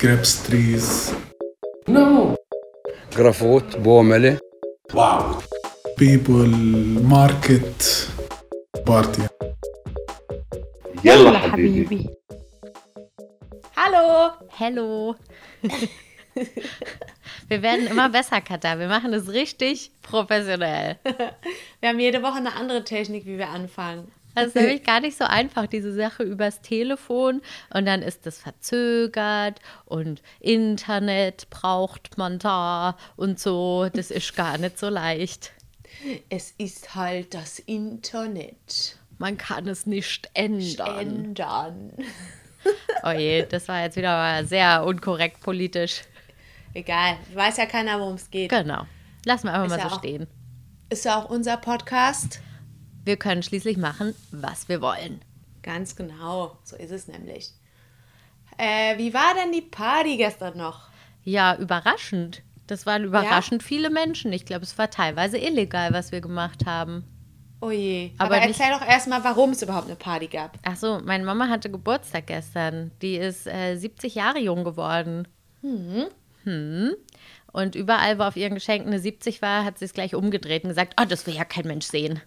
grapes trees. No. جرافوت بوملة Wow. People, market, party. يلا حبيبي. Hallo! Hello. Wir werden immer besser, Katha. Wir machen es richtig professionell. Wir haben jede Woche eine andere Technik, wie wir anfangen. Das ist nämlich gar nicht so einfach, diese Sache übers Telefon. Und dann ist es verzögert und Internet braucht man da und so. Das ist gar nicht so leicht. Es ist halt das Internet. Man kann es nicht ändern. Ändern. Oh je, das war jetzt wieder mal sehr unkorrekt politisch. Egal, weiß ja keiner, worum es geht. Genau. Lassen wir einfach Ist mal ja so auch- stehen. Ist ja auch unser Podcast. Wir können schließlich machen, was wir wollen. Ganz genau, so ist es nämlich. Äh, wie war denn die Party gestern noch? Ja, überraschend. Das waren überraschend viele Menschen. Ich glaube, es war teilweise illegal, was wir gemacht haben. Oh je. Aber Aber, nicht- erzähl doch erstmal, warum es überhaupt eine Party gab. Ach so, meine Mama hatte Geburtstag gestern. Die ist äh, 70 Jahre jung geworden. Hm. Und überall, wo auf ihren Geschenken eine 70 war, hat sie es gleich umgedreht und gesagt, oh, das will ja kein Mensch sehen.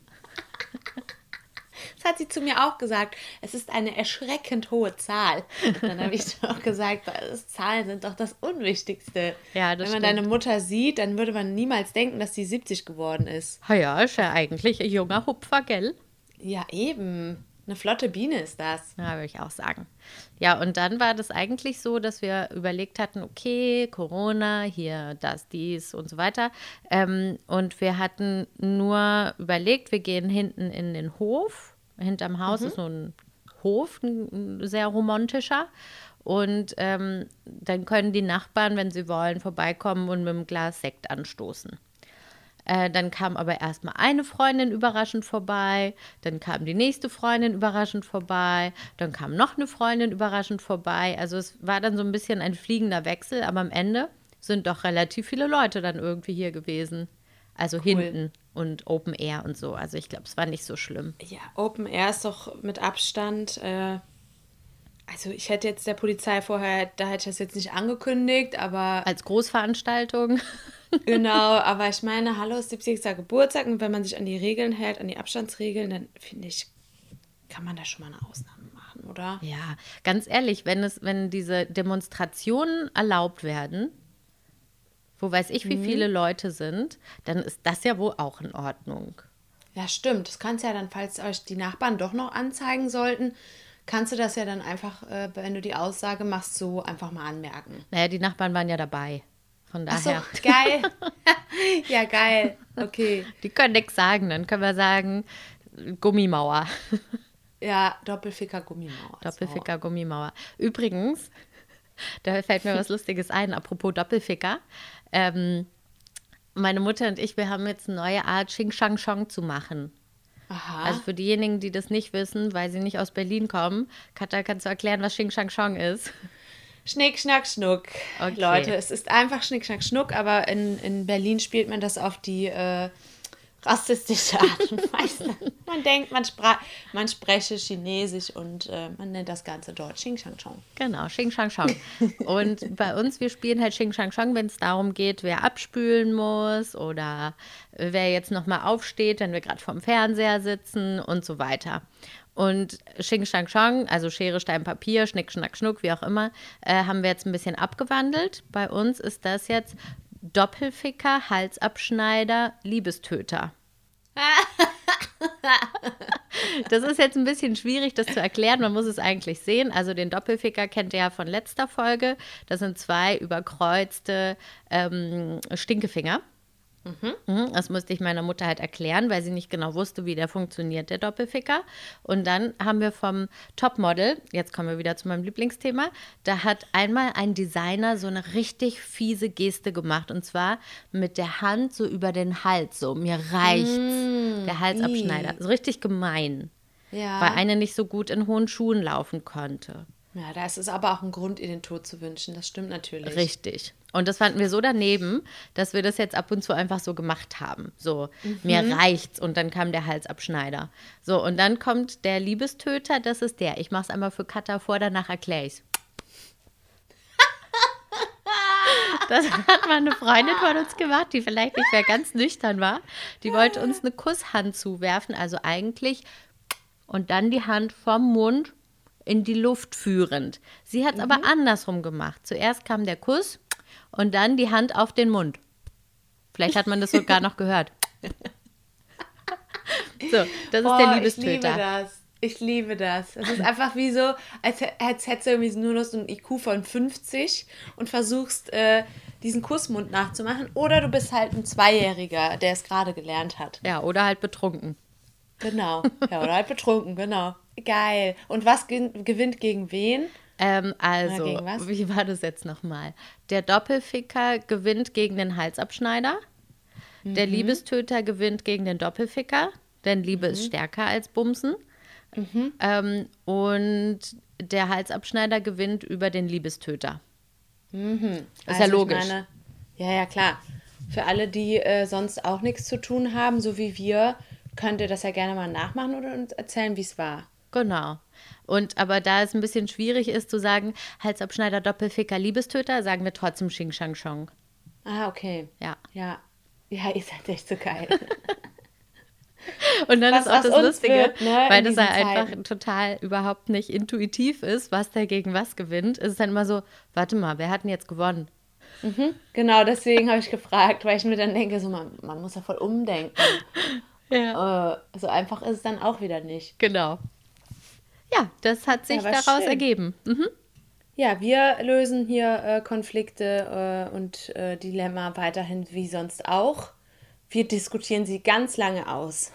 Das hat sie zu mir auch gesagt. Es ist eine erschreckend hohe Zahl. Und dann habe ich auch gesagt, Zahlen sind doch das Unwichtigste. Ja, das Wenn man stimmt. deine Mutter sieht, dann würde man niemals denken, dass sie 70 geworden ist. Ja, ist ja eigentlich ein junger Hupfer, gell? Ja, eben. Eine flotte Biene ist das. Ja, würde ich auch sagen. Ja, und dann war das eigentlich so, dass wir überlegt hatten, okay, Corona, hier das, dies und so weiter. Ähm, und wir hatten nur überlegt, wir gehen hinten in den Hof. Hinterm Haus ist so ein Hof, ein ein sehr romantischer. Und ähm, dann können die Nachbarn, wenn sie wollen, vorbeikommen und mit einem Glas Sekt anstoßen. Äh, dann kam aber erstmal eine Freundin überraschend vorbei, dann kam die nächste Freundin überraschend vorbei, dann kam noch eine Freundin überraschend vorbei. Also es war dann so ein bisschen ein fliegender Wechsel, aber am Ende sind doch relativ viele Leute dann irgendwie hier gewesen. Also hinten und Open Air und so. Also ich glaube, es war nicht so schlimm. Ja, Open Air ist doch mit Abstand. Äh, also ich hätte jetzt der Polizei vorher, da hätte ich das jetzt nicht angekündigt, aber Als Großveranstaltung. genau, aber ich meine, hallo, ist 70. Geburtstag und wenn man sich an die Regeln hält, an die Abstandsregeln, dann finde ich, kann man da schon mal eine Ausnahme machen, oder? Ja, ganz ehrlich, wenn es, wenn diese Demonstrationen erlaubt werden, wo weiß ich, wie viele Leute sind, dann ist das ja wohl auch in Ordnung. Ja, stimmt. Das kannst ja dann, falls euch die Nachbarn doch noch anzeigen sollten, kannst du das ja dann einfach, äh, wenn du die Aussage machst, so einfach mal anmerken. Naja, die Nachbarn waren ja dabei. Von Ach so, daher. geil. ja, geil. Okay. Die können nichts sagen. Dann können wir sagen, Gummimauer. Ja, Doppelficker Gummimauer. Doppelficker, Gummimauer. Übrigens, da fällt mir was Lustiges ein, apropos Doppelficker. Ähm, meine Mutter und ich, wir haben jetzt eine neue Art Xing Shang Shong zu machen. Aha. Also für diejenigen, die das nicht wissen, weil sie nicht aus Berlin kommen, Katja, kannst du erklären, was Xing Shang Shong ist? Schnick, Schnack, Schnuck. Okay. Leute, es ist einfach Schnick, Schnack, Schnuck, aber in, in Berlin spielt man das auf die äh, rassistische Art und Weise. man denkt, man, man spreche Chinesisch und äh, man nennt das Ganze dort Xing Shang Chong. Genau, Xing Shang Shong. Und bei uns, wir spielen halt Xing Shang Shong, wenn es darum geht, wer abspülen muss oder wer jetzt nochmal aufsteht, wenn wir gerade vorm Fernseher sitzen und so weiter. Und Xing Shang Shong, also Schere, Stein, Papier, Schnick, Schnack, Schnuck, wie auch immer, äh, haben wir jetzt ein bisschen abgewandelt. Bei uns ist das jetzt Doppelficker, Halsabschneider, Liebestöter. Das ist jetzt ein bisschen schwierig, das zu erklären. Man muss es eigentlich sehen. Also den Doppelficker kennt ihr ja von letzter Folge. Das sind zwei überkreuzte ähm, Stinkefinger. Mhm, Das musste ich meiner Mutter halt erklären, weil sie nicht genau wusste, wie der funktioniert, der Doppelficker. Und dann haben wir vom Topmodel, jetzt kommen wir wieder zu meinem Lieblingsthema, da hat einmal ein Designer so eine richtig fiese Geste gemacht. Und zwar mit der Hand so über den Hals, so mir reicht's. der Halsabschneider. So richtig gemein. Ja. Weil eine nicht so gut in hohen Schuhen laufen konnte. ja, da ist es aber auch ein Grund, ihr den Tod zu wünschen. Das stimmt natürlich. Richtig. Und das fanden wir so daneben, dass wir das jetzt ab und zu einfach so gemacht haben. So, mir reicht's. Und dann kam der Halsabschneider. So, und dann kommt der Liebestöter, das ist der. Ich mach's einmal für Katha vor, danach erkläre ich's. Das hat mal eine Freundin von uns gemacht, die vielleicht nicht mehr ganz nüchtern war. Die wollte uns eine Kusshand zuwerfen, also eigentlich und dann die Hand vom Mund in die Luft führend. Sie hat es aber andersrum gemacht. Zuerst kam der Kuss und dann die Hand auf den Mund. Vielleicht hat man das sogar noch gehört. So, das ist Boah, der Ich liebe Liebestöter. das. Ich liebe das. Es ist einfach wie so, als, als hättest du irgendwie nur noch so ein IQ von 50 und versuchst, äh, diesen Kussmund nachzumachen. Oder du bist halt ein Zweijähriger, der es gerade gelernt hat. Ja, oder halt betrunken. Genau. Ja, oder halt betrunken, genau. Geil. Und was gewinnt gegen wen? Ähm, also, was? wie war das jetzt nochmal? Der Doppelficker gewinnt gegen den Halsabschneider. Der Mhm. Liebestöter gewinnt gegen den Doppelficker, denn Liebe Mhm. ist stärker als Bumsen. Ähm, und der Halsabschneider gewinnt über den Liebestöter. Ist ja ich logisch. meine, ja, ja, klar. Für alle, die äh, sonst auch nichts zu tun haben, so wie wir, könnt ihr das ja gerne mal nachmachen oder uns erzählen, wie es war. Genau. Und aber da es ein bisschen schwierig ist zu sagen, Halsabschneider, Doppelficker, Liebestöter, sagen wir trotzdem Xing Shang Chong. Ah, okay. Ja. Ja. Ja, ihr seid echt so geil. Und dann Was ist auch das Lustige, wird, ne, weil das diesen einfach total überhaupt nicht intuitiv ist, was der gegen was gewinnt, ist es dann immer so, warte mal, wer hat denn jetzt gewonnen? genau, deswegen habe ich gefragt, weil ich mir dann denke, so man, man muss ja voll umdenken. Ja. Äh, so einfach ist es dann auch wieder nicht. Genau. Ja, das hat sich aber daraus schön. ergeben. Mhm. Ja, wir lösen hier äh, Konflikte äh, und äh, Dilemma weiterhin wie sonst auch. Wir diskutieren sie ganz lange aus.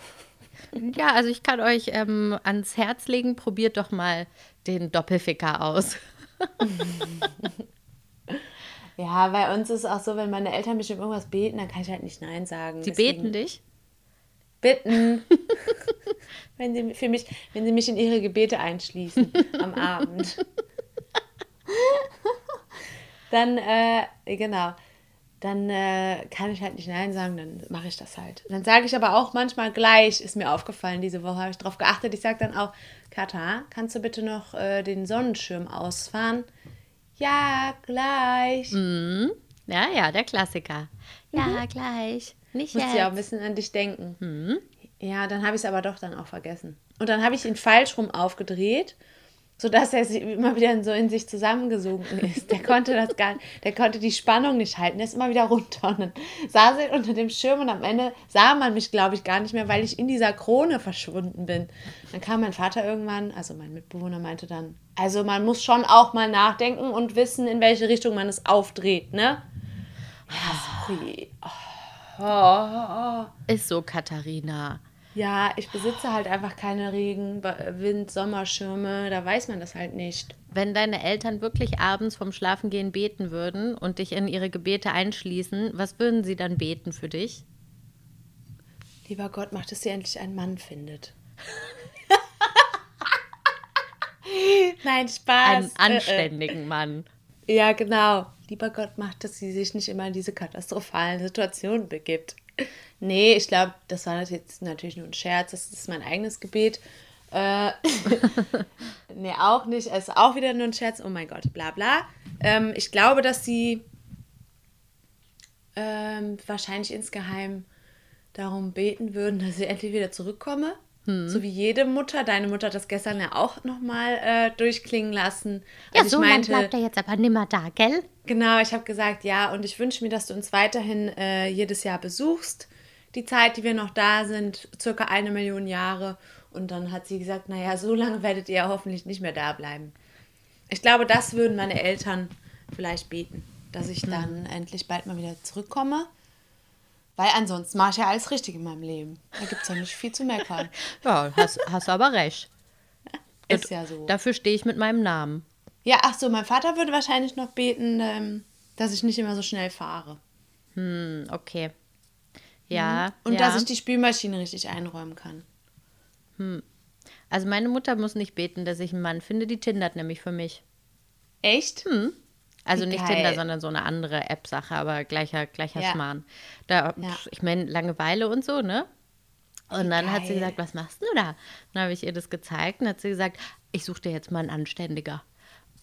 Ja, also ich kann euch ähm, ans Herz legen, probiert doch mal den Doppelficker aus. Ja, bei uns ist es auch so, wenn meine Eltern mich um irgendwas beten, dann kann ich halt nicht Nein sagen. Die Deswegen- beten dich. Bitten. wenn, sie für mich, wenn sie mich in ihre Gebete einschließen am Abend. dann, äh, genau, dann äh, kann ich halt nicht Nein sagen, dann mache ich das halt. Dann sage ich aber auch manchmal gleich, ist mir aufgefallen, diese Woche habe ich darauf geachtet, ich sage dann auch, Kata, kannst du bitte noch äh, den Sonnenschirm ausfahren? Ja, gleich. Ja, ja, der Klassiker. Ja, gleich. Nicht Muss jetzt. ja auch ein bisschen an dich denken. Ja, dann habe ich es aber doch dann auch vergessen. Und dann habe ich ihn falsch rum aufgedreht, sodass er sich immer wieder so in sich zusammengesogen ist. Der konnte das gar der konnte die Spannung nicht halten. Der ist immer wieder runter und dann saß er unter dem Schirm und am Ende sah man mich, glaube ich, gar nicht mehr, weil ich in dieser Krone verschwunden bin. Dann kam mein Vater irgendwann, also mein Mitbewohner meinte dann, also man muss schon auch mal nachdenken und wissen, in welche Richtung man es aufdreht, ne? Ja, sorry. Ist so, Katharina. Ja, ich besitze halt einfach keine Regen-, Wind-, Sommerschirme. Da weiß man das halt nicht. Wenn deine Eltern wirklich abends vom Schlafengehen beten würden und dich in ihre Gebete einschließen, was würden sie dann beten für dich? Lieber Gott, mach, dass sie endlich einen Mann findet. Nein, Spaß. Einen Äh, anständigen Mann. Ja, genau. Lieber Gott, macht, dass sie sich nicht immer in diese katastrophalen Situationen begibt. Nee, ich glaube, das war jetzt natürlich nur ein Scherz. Das ist mein eigenes Gebet. Äh, nee, auch nicht. Es ist auch wieder nur ein Scherz. Oh mein Gott, bla bla. Ähm, ich glaube, dass sie ähm, wahrscheinlich insgeheim darum beten würden, dass ich endlich wieder zurückkomme. Hm. So wie jede Mutter. Deine Mutter hat das gestern ja auch nochmal äh, durchklingen lassen. Ja, als so meinte, bleibt er jetzt aber nimmer da, gell? Genau, ich habe gesagt, ja, und ich wünsche mir, dass du uns weiterhin äh, jedes Jahr besuchst. Die Zeit, die wir noch da sind, circa eine Million Jahre. Und dann hat sie gesagt, naja, so lange werdet ihr ja hoffentlich nicht mehr da bleiben. Ich glaube, das würden meine Eltern vielleicht beten, dass ich dann endlich bald mal wieder zurückkomme. Weil ansonsten mache ich ja alles richtig in meinem Leben. Da gibt es ja nicht viel zu meckern. Ja, hast, hast aber recht. Ist ja so. Dafür stehe ich mit meinem Namen. Ja, ach so, mein Vater würde wahrscheinlich noch beten, ähm, dass ich nicht immer so schnell fahre. Hm, okay. Ja. Und ja. dass ich die Spülmaschine richtig einräumen kann. Also meine Mutter muss nicht beten, dass ich einen Mann finde, die tindert nämlich für mich. Echt? Also nicht geil. Tinder, sondern so eine andere App-Sache, aber gleicher, gleicher Ja. Schmarrn. Da, Ja. ich meine, Langeweile und so, ne? Und dann hat sie geil. gesagt, was machst du da? Dann habe ich ihr das gezeigt und hat sie gesagt, ich suche dir jetzt mal einen Anständiger.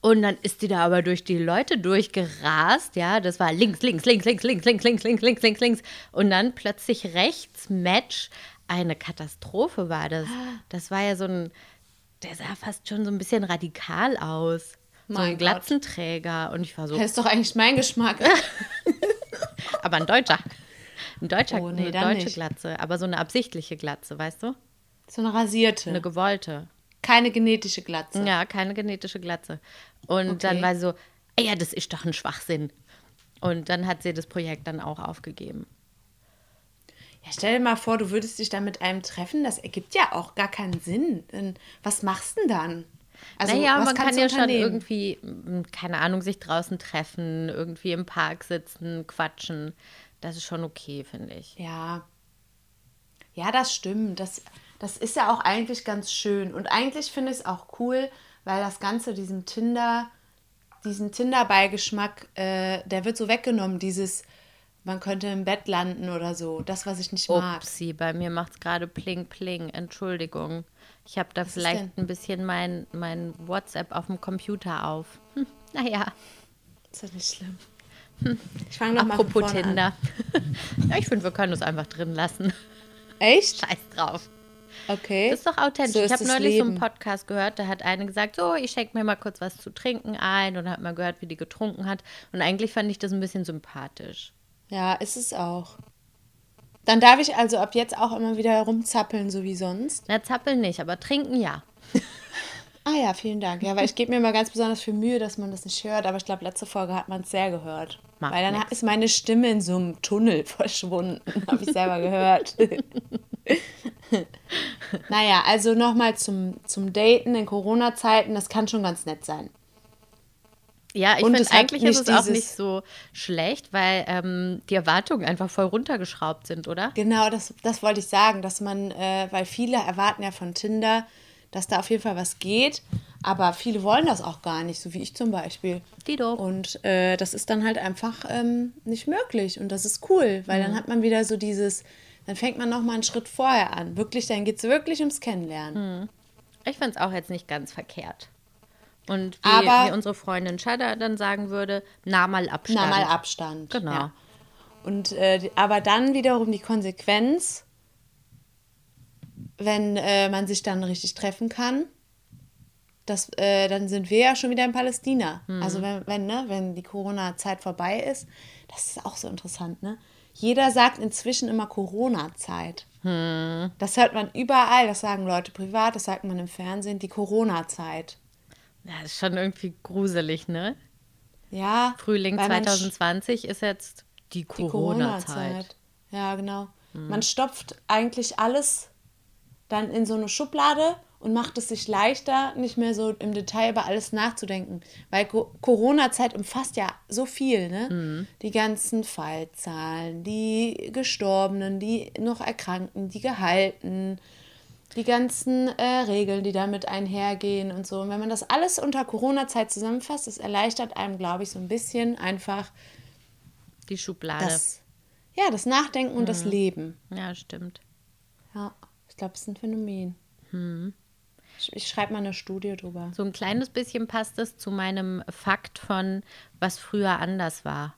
Und dann ist die da aber durch die Leute durchgerast, ja. Das war links, links, links, links, links, links, links, links, links, links, links. Und dann plötzlich rechts, Match. Eine Katastrophe war das. Das war ja so ein, der sah fast schon so ein bisschen radikal aus. So Mein ein. Glatzenträger. Und ich war so, Das ist doch eigentlich mein Geschmack. aber ein Deutscher. Ein Deutscher, Oh, nee, eine deutsche nicht. Glatze. Aber so eine absichtliche Glatze, weißt du? So eine rasierte. Eine gewollte. Keine genetische Glatze. Ja, keine genetische Glatze. Und Okay. dann war sie so, "Ey, ja, das ist doch ein Schwachsinn. Und dann hat sie das Projekt dann auch aufgegeben. Ja, stell dir mal vor, du würdest dich dann mit einem treffen. Das ergibt ja auch gar keinen Sinn. Was machst du denn dann? Also, naja, man kann ja schon irgendwie, mm, keine Ahnung, sich draußen treffen, irgendwie im Park sitzen, quatschen. Das ist schon okay, finde ich. Ja. Ja, das stimmt. Das, das ist ja auch eigentlich ganz schön. Und eigentlich finde ich es auch cool, weil das Ganze diesem Tinder, diesen Tinder-Beigeschmack, äh, der wird so weggenommen. Dieses, man könnte im Bett landen oder so. Das, was ich nicht mag. Upsi, bei mir macht es gerade pling pling. Entschuldigung. Ich habe da ist vielleicht ein bisschen mein, mein WhatsApp auf dem Computer auf. Hm, naja, Ist das nicht schlimm? Ich fange noch mal von apropos Tinder. ja, ich finde, wir können es einfach drin lassen. Echt? Scheiß drauf. Okay. Das ist doch authentisch. So ich ist habe das neulich so einen Leben. Podcast gehört, da hat eine gesagt, so, ich schenke mir mal kurz was zu trinken ein und hat mal gehört, wie die getrunken hat. Und eigentlich fand ich das ein bisschen sympathisch. Ja, ist es auch. Dann darf ich also ab jetzt auch immer wieder rumzappeln, so wie sonst. Na, zappeln nicht, aber trinken ja. Ah ja, vielen Dank. Ja, weil ich gebe mir mal ganz besonders viel Mühe, dass man das nicht hört. Aber ich glaube, letzte Folge hat man es sehr gehört. Macht weil dann nix. ist meine Stimme in so einem Tunnel verschwunden. Habe ich selber gehört. naja, also nochmal zum, zum Daten in Corona-Zeiten. Das kann schon ganz nett sein. Ja, ich finde eigentlich ist es auch nicht so schlecht, weil ähm, die Erwartungen einfach voll runtergeschraubt sind, oder? Genau, das, das wollte ich sagen, dass man, äh, weil viele erwarten ja von Tinder, dass da auf jeden Fall was geht, aber viele wollen das auch gar nicht, so wie ich zum Beispiel. Dido. Und äh, das ist dann halt einfach ähm, nicht möglich und das ist cool, weil dann hat man wieder so dieses, dann fängt man noch mal einen Schritt vorher an. Wirklich, dann geht es wirklich ums Kennenlernen. Ich finde es auch jetzt nicht ganz verkehrt. Und wie, Aber- wie unsere Freundin Shada dann sagen würde, nah mal Abstand. Na, mal Abstand. Genau. Ja. Und äh, aber dann wiederum die Konsequenz, wenn äh, man sich dann richtig treffen kann, das, äh, dann sind wir ja schon wieder in Palästina. Also wenn, wenn, ne, wenn die Corona-Zeit vorbei ist, das ist auch so interessant, ne? Jeder sagt inzwischen immer Corona-Zeit. Das hört man überall, das sagen Leute privat, das sagt man im Fernsehen, die Corona-Zeit. Ja, das ist schon irgendwie gruselig, ne? Ja. Frühling weil man sch- 2020 ist jetzt die Die Corona-Zeit. Corona-Zeit. Ja, genau. Man stopft eigentlich alles dann in so eine Schublade und macht es sich leichter, nicht mehr so im Detail über alles nachzudenken. Weil Co Corona-Zeit umfasst ja so viel, ne? Die ganzen Fallzahlen, die Gestorbenen, die noch Erkrankten, die Gehalten, die ganzen äh, Regeln, die damit einhergehen und so. Und wenn man das alles unter Corona-Zeit zusammenfasst, das erleichtert einem, glaube ich, so ein bisschen einfach Die Schublade. das, ja, das Nachdenken und das Leben. ja, stimmt. Ja, ich glaube, es ist ein Phänomen. Ich, ich schreibe mal eine Studie drüber. So ein kleines bisschen passt es zu meinem Fakt von, was früher anders war.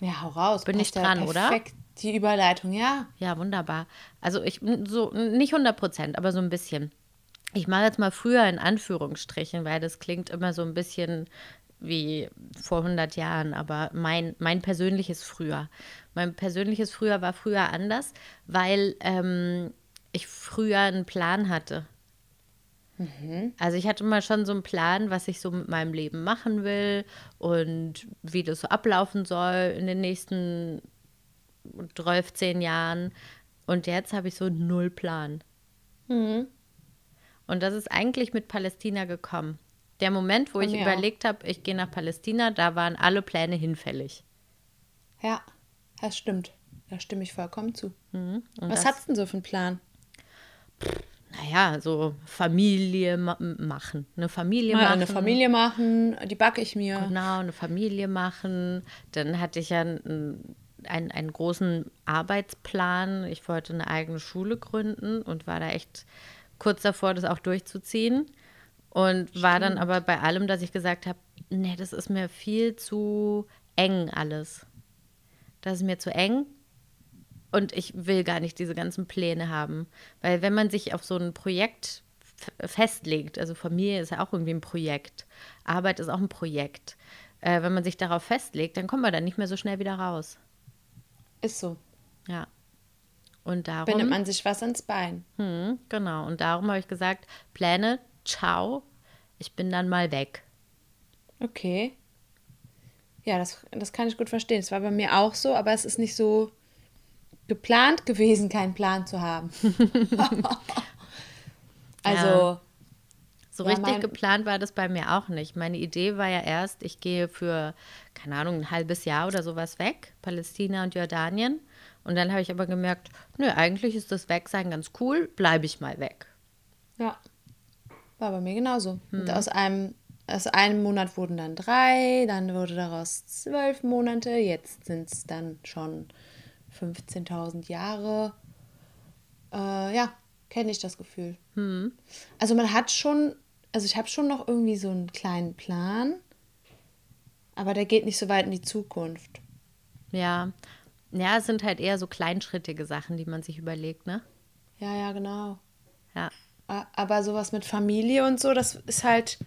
Ja, hau raus. Bin ich ja dran, oder? perfekt, Die Überleitung, ja. Ja, wunderbar. Also ich so nicht 100 Prozent, aber so ein bisschen. Ich mache jetzt mal früher in Anführungsstrichen, weil das klingt immer so ein bisschen wie vor 100 Jahren, aber mein, mein persönliches Früher. Mein persönliches Früher war früher anders, weil ähm, ich früher einen Plan hatte. Also ich hatte mal schon so einen Plan, was ich so mit meinem Leben machen will und wie das so ablaufen soll in den nächsten 12, 10 Jahren. Und jetzt habe ich so null Plan. Und das ist eigentlich mit Palästina gekommen. Der Moment, wo ich mir überlegt habe, ich gehe nach Palästina, da waren alle Pläne hinfällig. Ja, das stimmt. Da stimme ich vollkommen zu. Und Was das- hat's denn so für einen Plan? Naja, so Familie ma machen. Eine Familie Mal machen. eine Familie machen, die backe ich mir. Genau, eine Familie machen. Dann hatte ich ja einen, einen, einen großen Arbeitsplan. Ich wollte eine eigene Schule gründen und war da echt kurz davor, das auch durchzuziehen. Und war dann aber bei allem, dass ich gesagt habe, Nee, das ist mir viel zu eng alles. Das ist mir zu eng und ich will gar nicht diese ganzen Pläne haben. Weil wenn man sich auf so ein Projekt festlegt, also Familie ist ja auch irgendwie ein Projekt, Arbeit ist auch ein Projekt. Äh, wenn man sich darauf festlegt, dann kommt man dann nicht mehr so schnell wieder raus. Ist so. Ja. Und darum. Bindet man sich was ans Bein. Hm, genau. Und darum habe ich gesagt, Pläne, ciao, ich bin dann mal weg. Okay. Ja, das, das kann ich gut verstehen. Es war bei mir auch so, aber es ist nicht so geplant gewesen, keinen Plan zu haben. also, So Ja, richtig geplant war das bei mir auch nicht. Meine Idee war ja erst, ich gehe für, keine Ahnung, ein halbes Jahr oder sowas weg, Palästina und Jordanien. Und dann habe ich aber gemerkt, nö, eigentlich ist das Wegsein ganz cool, bleibe ich mal weg. ja, war bei mir genauso. Und aus einem, aus einem Monat wurden dann drei, dann wurde daraus zwölf Monate, jetzt sind es dann schon 15.000 Jahre. Äh, ja, kenne ich das Gefühl. Also man hat schon, also ich habe schon noch irgendwie so einen kleinen Plan, aber der geht nicht so weit in die Zukunft. Ja. Ja, es sind halt eher so kleinschrittige Sachen, die man sich überlegt, ne? Ja, ja, genau. Ja. Aber sowas mit Familie und so, das ist halt.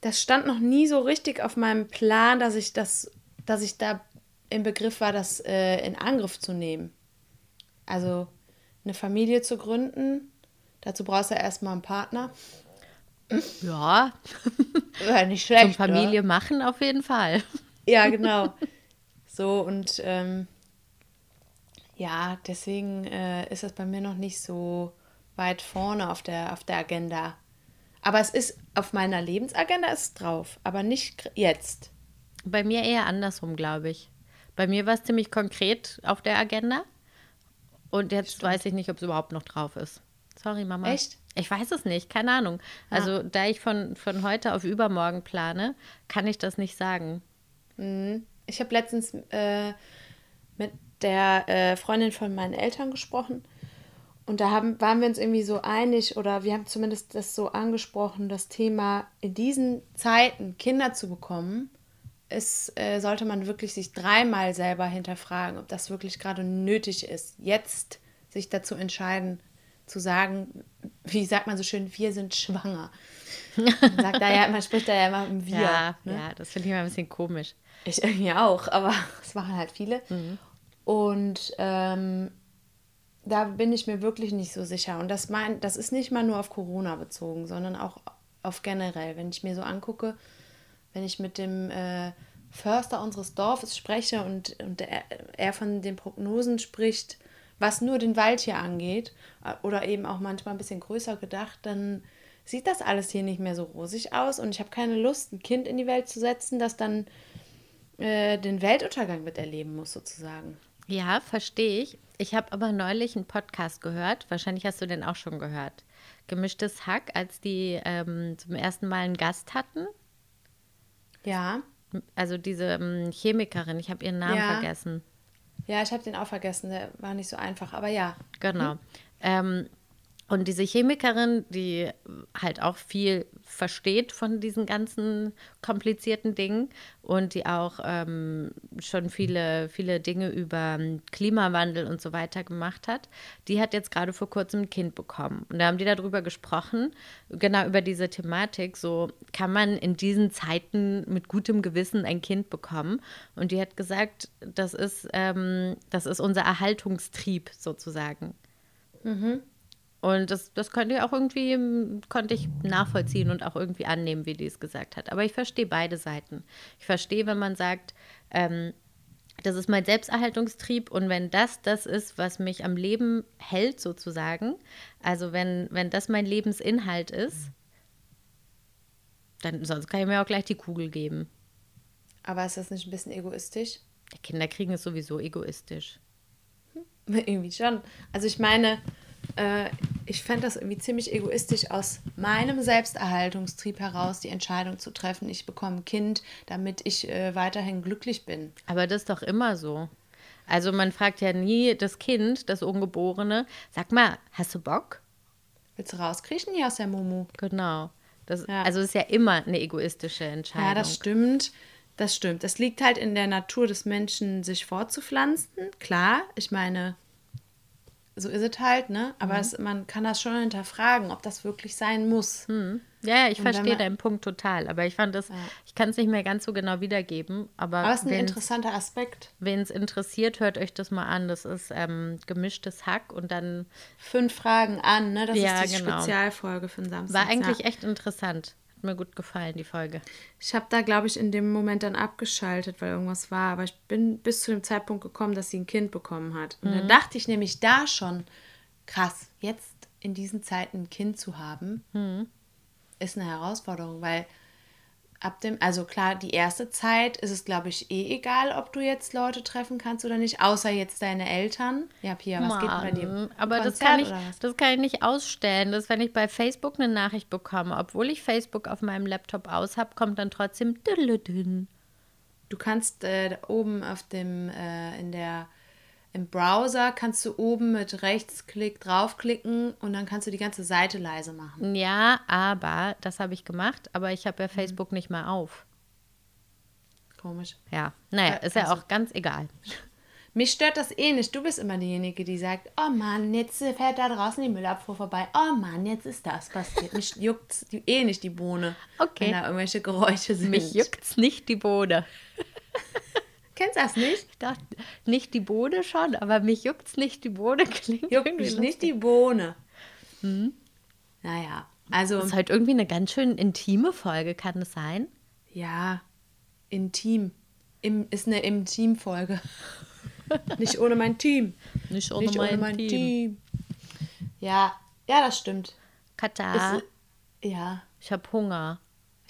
Das stand noch nie so richtig auf meinem Plan, dass ich das, dass ich da im Begriff war, das äh, in Angriff zu nehmen. Also eine Familie zu gründen, dazu brauchst du erstmal einen Partner. Ja, Wäre nicht schlecht. zum Familie machen auf jeden Fall. Oder? Ja, genau. So und ähm, ja, deswegen äh, ist das bei mir noch nicht so weit vorne auf der, auf der Agenda. Aber es ist auf meiner Lebensagenda ist drauf, aber nicht jetzt. Bei mir eher andersrum, glaube ich. Bei mir war es ziemlich konkret auf der Agenda. Und jetzt weiß ich nicht, ob es überhaupt noch drauf ist. Sorry, Mama. Echt? Ich weiß es nicht, keine Ahnung. Also, da ich von, von heute auf übermorgen plane, kann ich das nicht sagen. Ich habe letztens äh, mit der äh, Freundin von meinen Eltern gesprochen und da haben, waren wir uns irgendwie so einig oder wir haben zumindest das so angesprochen, das Thema in diesen Zeiten Kinder zu bekommen, ist, äh, sollte man wirklich sich dreimal selber hinterfragen, ob das wirklich gerade nötig ist, jetzt sich dazu entscheiden, zu sagen, wie sagt man so schön, wir sind schwanger. Man, sagt da ja, man spricht da ja immer im Wir. ja, ne? ja, das finde ich immer ein bisschen komisch. Ich irgendwie auch, aber es waren halt viele. Mhm. Und ähm, da bin ich mir wirklich nicht so sicher. Und das, mein, das ist nicht mal nur auf Corona bezogen, sondern auch auf generell. Wenn ich mir so angucke, wenn ich mit dem äh, Förster unseres Dorfes spreche und, und er, er von den Prognosen spricht, was nur den Wald hier angeht, äh, oder eben auch manchmal ein bisschen größer gedacht, dann sieht das alles hier nicht mehr so rosig aus. Und ich habe keine Lust, ein Kind in die Welt zu setzen, das dann äh, den Weltuntergang miterleben muss, sozusagen. Ja, verstehe ich. Ich habe aber neulich einen Podcast gehört. Wahrscheinlich hast du den auch schon gehört. Gemischtes Hack, als die ähm, zum ersten Mal einen Gast hatten. Ja. Also diese ähm, Chemikerin, ich habe ihren Namen Ja. vergessen. Ja, ich habe den auch vergessen, der war nicht so einfach, aber ja. Genau. Ähm, und diese Chemikerin, die halt auch viel versteht von diesen ganzen komplizierten Dingen und die auch ähm, schon viele, viele Dinge über ähm, Klimawandel und so weiter gemacht hat, die hat jetzt gerade vor kurzem ein Kind bekommen. Und da haben die darüber gesprochen, genau über diese Thematik, so kann man in diesen Zeiten mit gutem Gewissen ein Kind bekommen. Und die hat gesagt, das ist, ähm, das ist unser Erhaltungstrieb sozusagen. Und das, das konnte ich auch irgendwie, ähm, konnte ich nachvollziehen und auch irgendwie annehmen, wie die es gesagt hat. Aber ich verstehe beide Seiten. Ich verstehe, wenn man sagt, ähm, das ist mein Selbsterhaltungstrieb und wenn das das ist, was mich am Leben hält, sozusagen, also wenn, wenn das mein Lebensinhalt ist, dann sonst kann ich mir auch gleich die Kugel geben. Aber ist das nicht ein bisschen egoistisch? Kinder kriegen ist sowieso egoistisch. irgendwie schon. Also ich meine, äh, ich fände das irgendwie ziemlich egoistisch, aus meinem Selbsterhaltungstrieb heraus die Entscheidung zu treffen, ich bekomme ein Kind, damit ich äh, weiterhin glücklich bin. Aber das ist doch immer so. Also man fragt ja nie das Kind, das Ungeborene, sag mal, hast du Bock? Willst du rauskriechen hier aus der Mumu? Genau. Das, Ja. Also es ist ja immer eine egoistische Entscheidung. Ja, das stimmt. Das stimmt. Es liegt halt in der Natur des Menschen, sich fortzupflanzen. Klar, ich meine, so ist es halt, ne? Mhm. Aber es, man kann das schon hinterfragen, ob das wirklich sein muss. Ja, ja, ich Und verstehe man- deinen Punkt total. Aber ich fand das, ich kann es nicht mehr ganz so genau wiedergeben. Aber, Aber es ist ein wen interessanter Aspekt. es interessiert, hört euch das mal an. Das ist ähm, gemischtes Hack und dann Fünf Fragen an, ne? Das Ja, ist die genau. Spezialfolge für den Samstag. war eigentlich ja. echt interessant. Hat mir gut gefallen, die Folge. Ich habe da, glaube ich, in dem Moment dann abgeschaltet, weil irgendwas war. Aber ich bin bis zu dem Zeitpunkt gekommen, dass sie ein Kind bekommen hat. Und Mhm. dann dachte ich nämlich da schon, krass, jetzt in diesen Zeiten ein Kind zu haben, Mhm. ist eine Herausforderung, weil ab dem, also klar, die erste Zeit ist es, glaube ich, eh egal, ob du jetzt Leute treffen kannst oder nicht, außer jetzt deine Eltern. Ja, Pia, was geht denn bei dir? Mann, Aber das kann, ich, das kann ich nicht ausstellen. Das, wenn ich bei Facebook eine Nachricht bekomme, obwohl ich Facebook auf meinem Laptop aus habe, kommt dann trotzdem. Du kannst äh, da oben auf dem, äh, in der, im Browser kannst du oben mit Rechtsklick draufklicken und dann kannst du die ganze Seite leise machen. Ja, aber das habe ich gemacht, aber ich Mhm. habe ja Facebook nicht mehr auf. Komisch. Ja, naja, ist ja auch ganz egal. Mich stört das eh nicht. Du bist immer diejenige, die sagt, oh Mann, jetzt äh, fährt da draußen die Müllabfuhr vorbei. Oh Mann, jetzt ist das passiert. Mich juckt eh nicht die Bohne, Okay. wenn da irgendwelche Geräusche sind. Mich juckt's nicht die Bohne. Kennst das nicht? Ich dachte, nicht die Bohne schon, aber mich juckt's nicht die Bohne klingt Juckt mich nicht die Bohne. Naja, also, Das ist halt irgendwie eine ganz schön intime Folge, kann es sein? ja, intim. Im, ist eine Intim-Folge. nicht ohne mein Team. Nicht Nicht ohne mein Team. Ja, ja, das stimmt. Katar, Ist, ja, ich habe Hunger.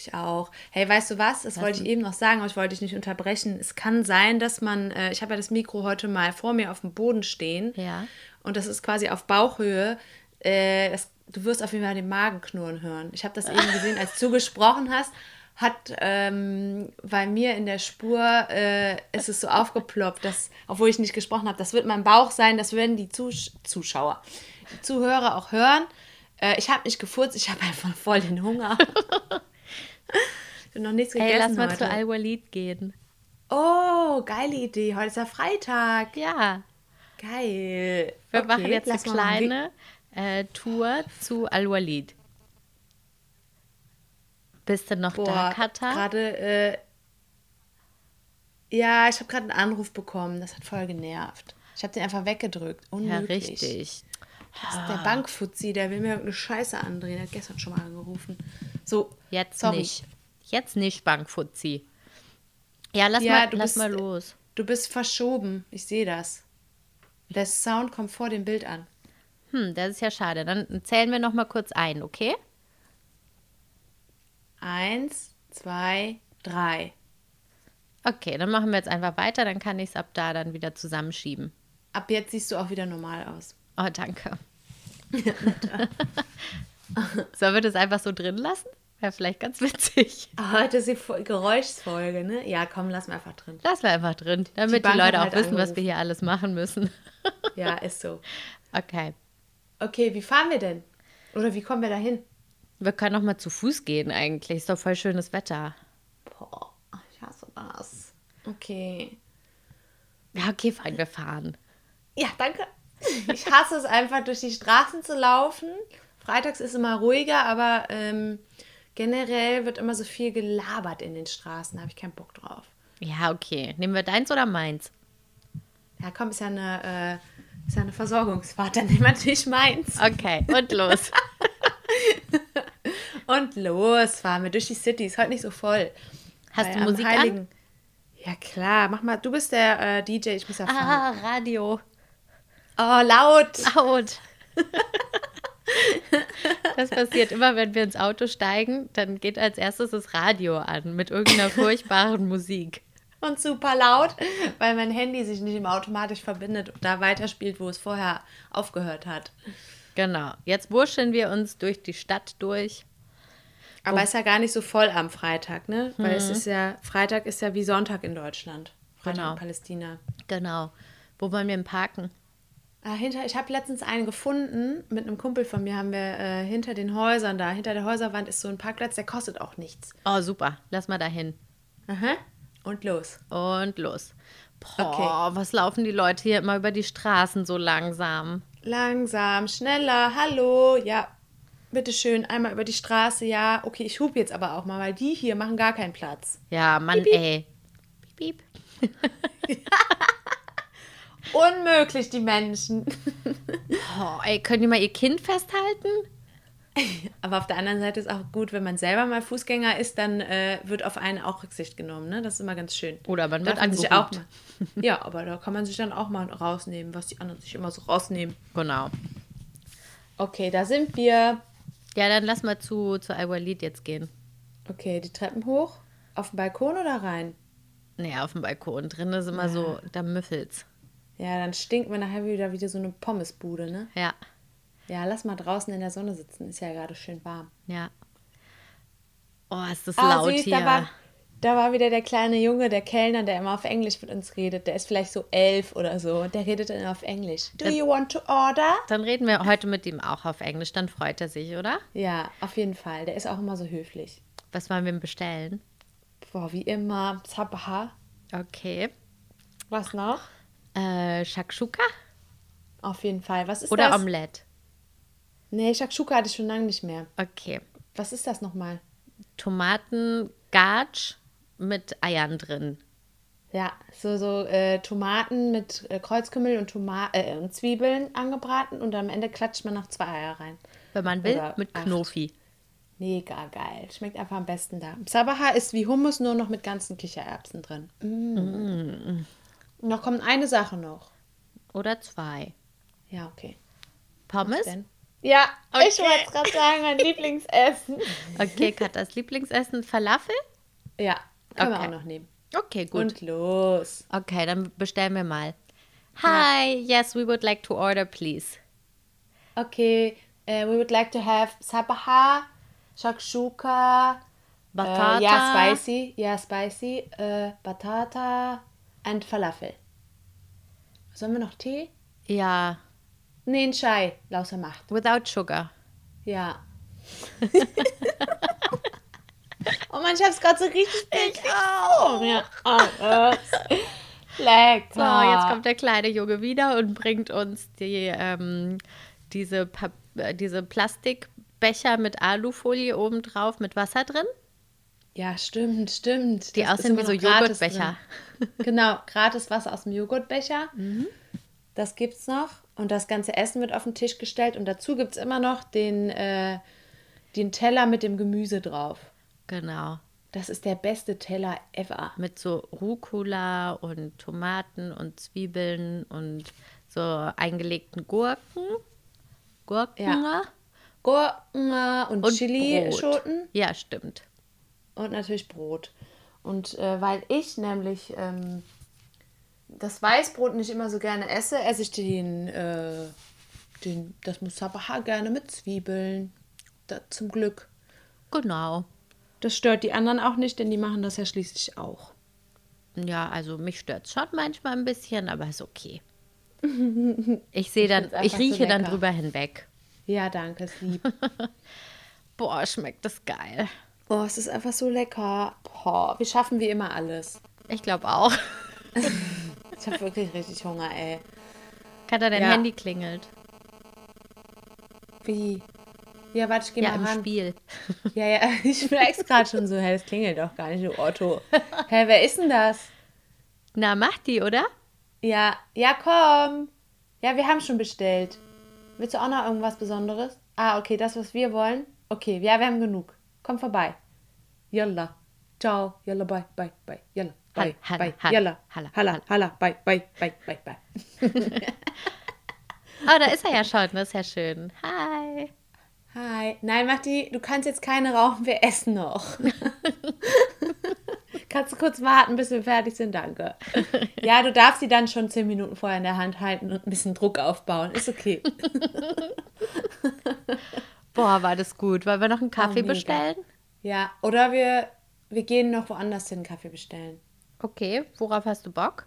Ich auch. Hey, weißt du was? Das wollte ich eben noch sagen, aber ich wollte dich nicht unterbrechen. Es kann sein, dass man, äh, ich habe ja das Mikro heute mal vor mir auf dem Boden stehen. Ja. Und das ist quasi auf Bauchhöhe. Äh, das, du wirst auf jeden Fall den Magen knurren hören. Ich habe das eben gesehen, als du gesprochen hast, hat ähm, bei mir in der Spur äh, ist es so aufgeploppt, dass, obwohl ich nicht gesprochen habe, das wird mein Bauch sein, das werden die Zus Zuschauer, die Zuhörer auch hören. Äh, ich habe nicht gefurzt, ich habe einfach voll den Hunger. ich habe noch nichts gegessen Ey, lass mal heute. zu Al-Walid gehen. oh, geile Idee. Heute ist ja Freitag. Ja, Geil. wir Okay, machen jetzt eine kleine äh, Tour zu Al-Walid. Bist du noch da, Boah, Katar? gerade, äh, ja, ich habe gerade einen Anruf bekommen. Das hat voll genervt. Ich habe den einfach weggedrückt. Ja, Unmöglich. richtig. Das ist der Bankfuzzi, der will mir irgendeine Scheiße andrehen. Der hat gestern schon mal angerufen. So, Jetzt sorry. nicht. Jetzt nicht, Bankfuzzi. Ja, lass, Ja, mal, lass bist- mal los. Du bist verschoben. Ich sehe das. Der Sound kommt vor dem Bild an. Hm, das ist ja schade. Dann zählen wir noch mal kurz ein, okay? Eins, zwei, drei. Okay, dann machen wir jetzt einfach weiter. Dann kann ich es ab da dann wieder zusammenschieben. Ab jetzt siehst du auch wieder normal aus. Oh, danke. Sollen wir das einfach so drin lassen? Wäre vielleicht ganz witzig. Heute ist die Fo- Geräuschsfolge, ne? Ja, komm, lass mal einfach drin. Lassen wir einfach drin, damit die, Bank Leute auch halt wissen, was wir angerufen. hier alles machen müssen. Ja, ist so. Okay. Okay, wie fahren wir denn? Oder wie kommen wir da hin? Wir können noch mal zu Fuß gehen eigentlich. Ist doch voll schönes Wetter. Boah, ich hasse das. Okay. Ja, okay, fein, wir fahren. Ja, danke. Ich hasse es einfach, durch die Straßen zu laufen. Freitags ist immer ruhiger, aber ähm, generell wird immer so viel gelabert in den Straßen. Da habe ich keinen Bock drauf. Ja, okay. Nehmen wir deins oder meins? Ja, komm, ist ja eine, äh, ist ja eine Versorgungsfahrt. Dann nehmen wir natürlich meins. Okay, und los. Und los, fahren wir durch die City. Ist heute nicht so voll. Hast Weil du Musik an? Heiligen- Ja, klar. Mach mal. Du bist der äh, DJ, ich muss ja fahren. Ah, Radio. Oh, laut. Laut. Das passiert immer, wenn wir ins Auto steigen, dann geht als erstes das Radio an mit irgendeiner furchtbaren Musik. und super laut, weil mein Handy sich nicht immer automatisch verbindet und da weiterspielt, wo es vorher aufgehört hat. Genau. Jetzt wurscheln wir uns durch die Stadt durch. Aber es ist ja gar nicht so voll am Freitag, ne? Weil Mhm. es ist ja, Freitag ist ja wie Sonntag in Deutschland. Freitag Genau. in Palästina. Genau. Wo wollen wir denn parken? Ah, hinter, ich habe letztens einen gefunden, mit einem Kumpel von mir haben wir äh, hinter den Häusern da, hinter der Häuserwand ist so ein Parkplatz, der kostet auch nichts. Oh, super. Lass mal dahin. Aha. Und los. Und los. Boah, Okay. was laufen die Leute hier immer über die Straßen so langsam? Langsam, schneller, hallo, ja, bitteschön, einmal über die Straße, ja. Okay, ich hupe jetzt aber auch mal, weil die hier machen gar keinen Platz. Ja, Mann, ey. Piep, piep. Unmöglich, die Menschen. Oh, ey, können die mal ihr Kind festhalten? Aber auf der anderen Seite ist auch gut, wenn man selber mal Fußgänger ist, dann äh, wird auf einen auch Rücksicht genommen. Ne? Das ist immer ganz schön. Oder man wird man sich auch angerufen. mal. Ja, aber da kann man sich dann auch mal rausnehmen, was die anderen sich immer so rausnehmen. Genau. Okay, da sind wir. Ja, dann lass mal zu, zu Al-Walid jetzt gehen. Okay, die Treppen hoch. Auf den Balkon oder rein? Nee, auf dem Balkon. Drin ist immer so, da müffelt's. Ja, dann stinkt man nachher wieder wieder so eine Pommesbude, ne? Ja, Ja, lass mal draußen in der Sonne sitzen. Ist ja gerade schön warm. ja. Oh, ist das Ah, laut süß, hier. da war, da war wieder der kleine Junge, der Kellner, der immer auf Englisch mit uns redet. Der ist vielleicht so elf oder so. Der redet dann auf Englisch. Do you want to order? Dann reden wir heute mit ihm auch auf Englisch, dann freut er sich, oder? Ja, auf jeden Fall. Der ist auch immer so höflich. Was wollen wir ihm bestellen? Boah, wie immer. Sabaha. Okay. Was noch? Äh, Shakshuka Auf jeden Fall. Was ist oder das? Omelette? Nee, Shakshuka hatte ich schon lange nicht mehr. Okay. Was ist das nochmal? Tomaten-Gatsch mit Eiern drin. Ja, so, so äh, Tomaten mit äh, Kreuzkümmel und, Toma äh, und Zwiebeln angebraten und am Ende klatscht man noch zwei Eier rein. Wenn man will, Oder mit acht. Knofi. Mega geil. Schmeckt einfach am besten da. Sabaha ist wie Hummus, nur noch mit ganzen Kichererbsen drin. Mm. Noch kommt eine Sache noch. Oder zwei. Ja, okay. Pommes? Ja, ich wollte gerade sagen, mein Lieblingsessen. Okay, Katas Lieblingsessen, Falafel? Ja, können Okay. wir auch noch nehmen. Okay, gut. Und los. Okay, dann bestellen wir mal. Hi, yes, we would like to order, please. Okay, äh, we would like to have Sabaha, Shakshuka, Batata. Äh, ja, spicy, ja, spicy, äh, Batata and Falafel. Sollen wir noch Tee? Ja, Nee, ein Chai, lauter Macht. without sugar. Ja. oh Mann, ich hab's gerade so richtig bildlich. Oh, ja. alles. Lecker. So, jetzt kommt der kleine Junge wieder und bringt uns die, ähm, diese, Pap äh, diese Plastikbecher mit Alufolie oben drauf mit Wasser drin. Ja, stimmt, stimmt. Die Das aussehen wie so Joghurtbecher. Genau, gratis Wasser aus dem Joghurtbecher. Mhm. Das gibt's noch. Und das ganze Essen wird auf den Tisch gestellt. Und dazu gibt's immer noch den, äh, den Teller mit dem Gemüse drauf. Genau. Das ist der beste Teller ever. Mit so Rucola und Tomaten und Zwiebeln und so eingelegten Gurken. Gurken. Ja. Gurken und, Und Chili-Schoten. Ja, stimmt. Und natürlich Brot. Und äh, weil ich nämlich ähm, das Weißbrot nicht immer so gerne esse, esse ich den, äh, den das Musabaha gerne mit Zwiebeln. Da, zum Glück. Genau. Das stört die anderen auch nicht, denn die machen das ja schließlich auch. Ja, also mich stört schon manchmal ein bisschen, aber ist okay. Ich sehe dann, ich einfach so rieche dann drüber hinweg. Ja, danke, ist lieb. Boah, schmeckt das geil. Oh, es ist einfach so lecker. Boah, wir schaffen wie immer alles. Ich glaube auch. Ich habe wirklich richtig Hunger, ey. Katha, dein Ja. Handy klingelt. Wie? Ja, warte, ich gehe Ja, mal im ran. Spiel. Ja, ja, ich merk's gerade schon so, hä, das klingelt doch gar nicht, du Otto. Hä, wer ist denn das? Na, mach die, oder? Ja, ja, komm. Ja, wir haben schon bestellt. Willst du auch noch irgendwas Besonderes? Ah, okay, das, was wir wollen. Okay, ja, wir haben genug. Komm vorbei. Yalla. Ciao. Yalla, bye, bye, bye. Yalla. Bye, Halla, bye. halla, Yalla. halla, Halla, halla, bye, bye, bye, bye, bye. Oh, da ist er ja schon. Das ist ja schön. Hi. Hi. Nein, Matti, du kannst jetzt keine rauchen, wir essen noch. kannst du kurz warten, bis wir fertig sind? Danke. Ja, du darfst sie dann schon zehn Minuten vorher in der Hand halten und ein bisschen Druck aufbauen. Ist okay. Boah, war das gut. Wollen wir noch einen Kaffee mega. bestellen? Ja, oder wir, wir gehen noch woanders hin Kaffee bestellen. Okay, worauf hast du Bock?